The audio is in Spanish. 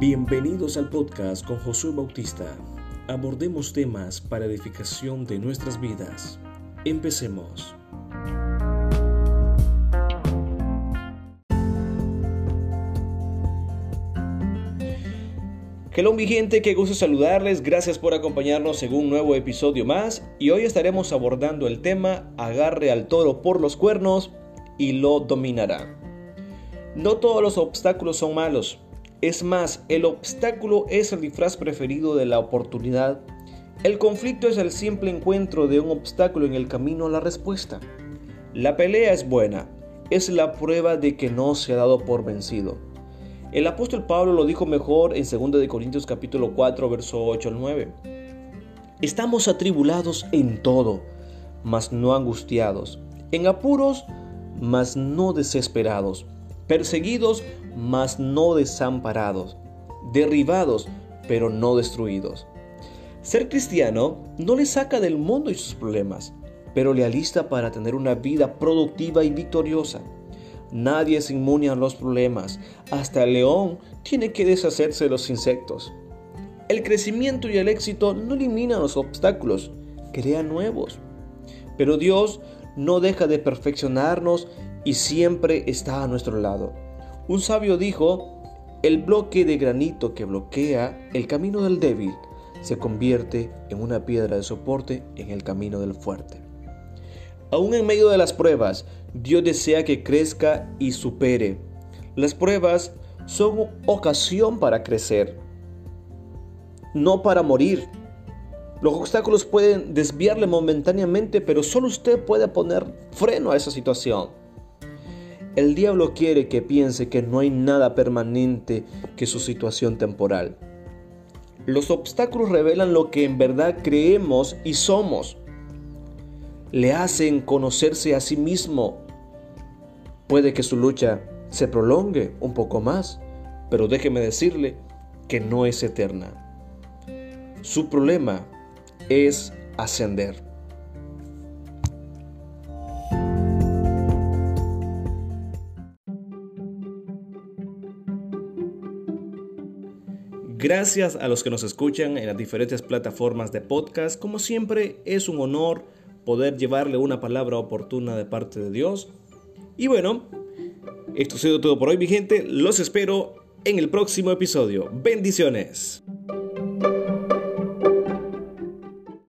Bienvenidos al podcast con Josué Bautista. Abordemos temas para edificación de nuestras vidas. Empecemos. Hello mi gente, qué gusto saludarles, gracias por acompañarnos en un nuevo episodio más y hoy estaremos abordando el tema agarre al toro por los cuernos y lo dominará. No todos los obstáculos son malos, es más, el obstáculo es el disfraz preferido de la oportunidad. El conflicto es el simple encuentro de un obstáculo en el camino a la respuesta. La pelea es buena, es la prueba de que no se ha dado por vencido. El apóstol Pablo lo dijo mejor en 2 Corintios capítulo 4, verso 8 al 9. Estamos atribulados en todo, mas no angustiados, en apuros, mas no desesperados, perseguidos, mas no desamparados, derribados, pero no destruidos. Ser cristiano no le saca del mundo y sus problemas, pero le alista para tener una vida productiva y victoriosa. Nadie es inmune a los problemas, hasta el león tiene que deshacerse de los insectos. El crecimiento y el éxito no eliminan los obstáculos, crean nuevos. Pero Dios no deja de perfeccionarnos y siempre está a nuestro lado. Un sabio dijo, el bloque de granito que bloquea el camino del débil se convierte en una piedra de soporte en el camino del fuerte. Aún en medio de las pruebas, Dios desea que crezca y supere. Las pruebas son ocasión para crecer, no para morir. Los obstáculos pueden desviarle momentáneamente, pero solo usted puede poner freno a esa situación. El diablo quiere que piense que no hay nada permanente que su situación temporal. Los obstáculos revelan lo que en verdad creemos y somos. Le hacen conocerse a sí mismo. Puede que su lucha se prolongue un poco más, pero déjeme decirle que no es eterna. Su problema es ascender. Gracias a los que nos escuchan en las diferentes plataformas de podcast. Como siempre, es un honor poder llevarle una palabra oportuna de parte de Dios. Y bueno, esto ha sido todo por hoy, mi gente. Los espero en el próximo episodio. Bendiciones.